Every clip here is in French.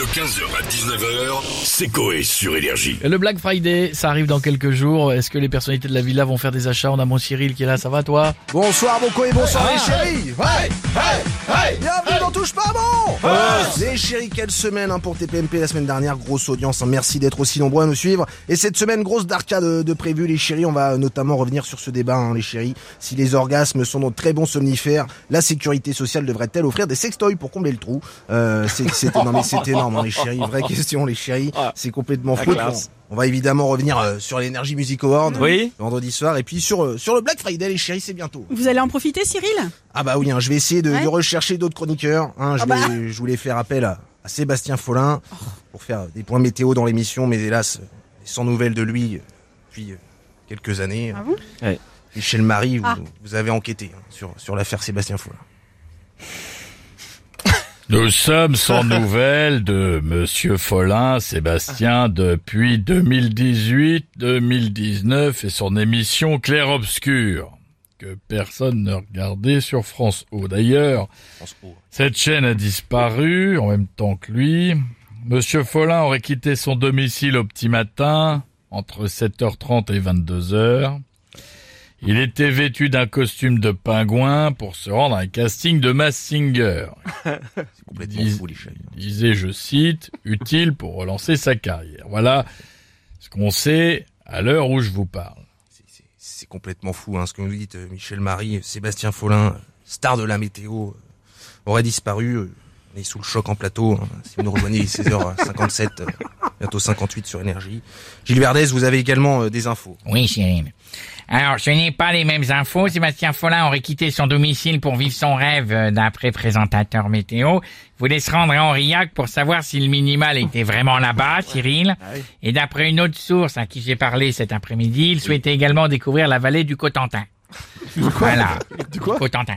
De 15h à 19h, c'est Coé sur Énergie. Le Black Friday, ça arrive dans quelques jours. Est-ce que les personnalités de la villa vont faire des achats? On a mon Cyril qui est là, ça va toi? Bonsoir Boko et bonsoir Ah. les chéris Ouais, hey, hey, Bienvenue dans Touche pas bon Les chéris, quelle semaine hein, pour TPMP la semaine dernière, grosse audience, hein. merci d'être aussi nombreux à nous suivre. Et cette semaine, grosse d'arcade de, prévu les chéris, on va notamment revenir sur ce débat hein, les chéris. Si les orgasmes sont de très bons somnifères, la sécurité sociale devrait-elle offrir des sextoys pour combler le trou? Euh, c'est énorme hein, les chéris, vraie question les chéris, c'est complètement fou. On va évidemment revenir euh, sur l'énergie Music Award Oui. vendredi soir et puis sur, euh, sur le Black Friday les chéris c'est bientôt. Vous allez en profiter, Cyril? Ah bah oui, hein, je vais essayer de, Ouais. de rechercher d'autres chroniqueurs. Hein, je, Ah bah. vais- je voulais faire appel à, à Sébastien Follin pour faire des points météo dans l'émission, mais hélas, sans nouvelles de lui euh, depuis quelques années. Ah Ouais. Michel Marie, vous, Ah. vous avez enquêté hein, sur, sur l'affaire Sébastien Follin. Nous sommes sans nouvelles de Monsieur Follin, Sébastien, depuis 2018-2019 et son émission Clair Obscur, que personne ne regardait sur France O. D'ailleurs, cette chaîne a disparu en même temps que lui. Monsieur Follin aurait quitté son domicile au petit matin, entre 7h30 et 22h. Il était vêtu d'un costume de pingouin pour se rendre à un casting de Mass Singer. C'est complètement Dis- fou les. Il disait, je cite, utile pour relancer sa carrière. Voilà ce qu'on sait à l'heure où je vous parle. C'est- complètement fou hein, ce que nous dites, euh, Michel Marie, Sébastien Follin, star de la météo, euh, aurait disparu. euh, on est sous le choc en plateau. hein. Si vous nous rejoignez, il est 16h57, euh, bientôt 58 sur Énergie. Gilles Verdez, vous avez également euh, des infos. Oui, Cyril. Alors, ce n'est pas les mêmes infos. Sébastien Follin aurait quitté son domicile pour vivre son rêve euh, d'après présentateur météo. Voulait se rendre à Aurillac pour savoir si le minimal était vraiment là-bas, Cyril. Et d'après une autre source à qui j'ai parlé cet après-midi, il souhaitait également découvrir la vallée du Cotentin. Voilà. Du quoi? Cotentin.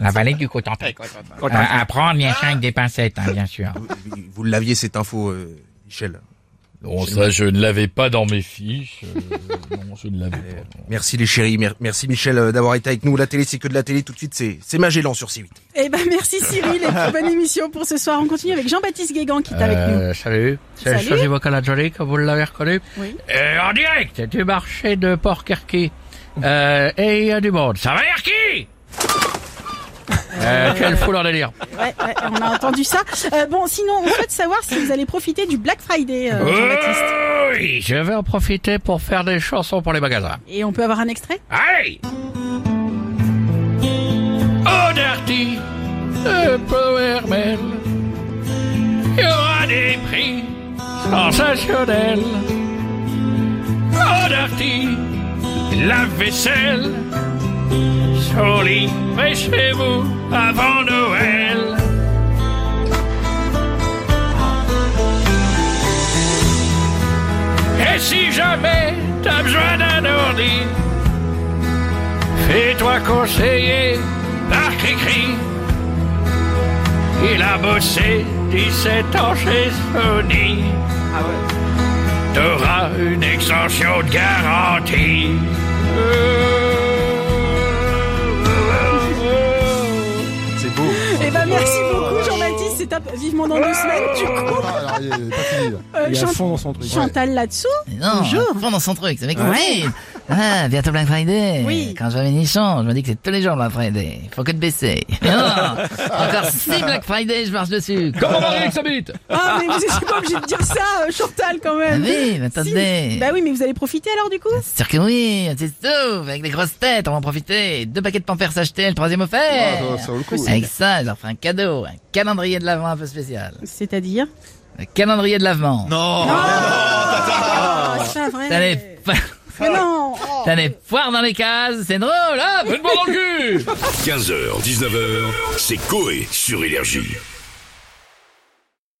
La vallée du Cotentin. Euh, à prendre bien sûr avec des pincettes, hein, bien sûr. Vous, vous l'aviez cette info, euh, Michel? Bon, ça, je ne l'avais pas dans mes fiches. euh, non, je ne l'avais pas. Merci les chéris, Mer- merci Michel euh, d'avoir été avec nous. La télé, c'est que de la télé. Tout de suite, c'est c'est Magellan sur C8. Eh ben merci Cyril et bonne émission pour ce soir. On continue avec Jean-Baptiste Guégan qui est avec nous. Euh, salut, c'est Salut. Changer Vocal Angelique, vous l'avez reconnu? Oui. Euh, En direct du marché de Port-Kerky. Euh, et il y a du monde. Ça va, Erki euh, Quelle foule en délire. Ouais, ouais, on a entendu ça. Euh, bon, sinon, on souhaite savoir si vous allez profiter du Black Friday, euh, Jean-Baptiste. Oui, je vais en profiter pour faire des chansons pour les magasins. Et on peut avoir un extrait? Allez Oh, Dirty, le Power Man, il y aura des prix sensationnels. Oh, Dirty, la vaisselle, sur livré chez vous avant Noël. Et si jamais t'as besoin d'un ordi, Fais-toi conseiller par Cricri. Il a bossé 17 ans chez Sony. T'auras une extension de garantie. C'est Top. Vivement dans deux semaines du coup. Il est pas fini, là. Euh, Il est à Chant- fond dans son truc. Chantal là-dessous. Non, Bonjour. fond dans son truc, c'est mec Ah, bientôt Black Friday. Oui. Quand je vois mes nichons, je me dis que c'est tous les jours Black Friday. Faut que de baisser. Mais non, encore six Black Friday, je marche dessus. Comment que ça bite Ah mais vous n'êtes pas obligé de dire ça, euh, Chantal quand Ah même. oui, mais Si. attendez. Bah oui, mais vous allez profiter alors du coup? C'est sûr que oui, c'est tout. Avec des grosses têtes, on va en profiter. Deux paquets de pampers achetés, le troisième Ah, offert. ça, ça vaut le coup. Avec ça, je leur ferai un cadeau, un calendrier de lavement un peu spécial. C'est-à-dire? Un calendrier de lavement. Non. Ah, c'est pas vrai. T'as les, Mais non. T'as les poires dans les cases, c'est drôle, hop cul 15h, 19h, c'est Coé sur Énergie.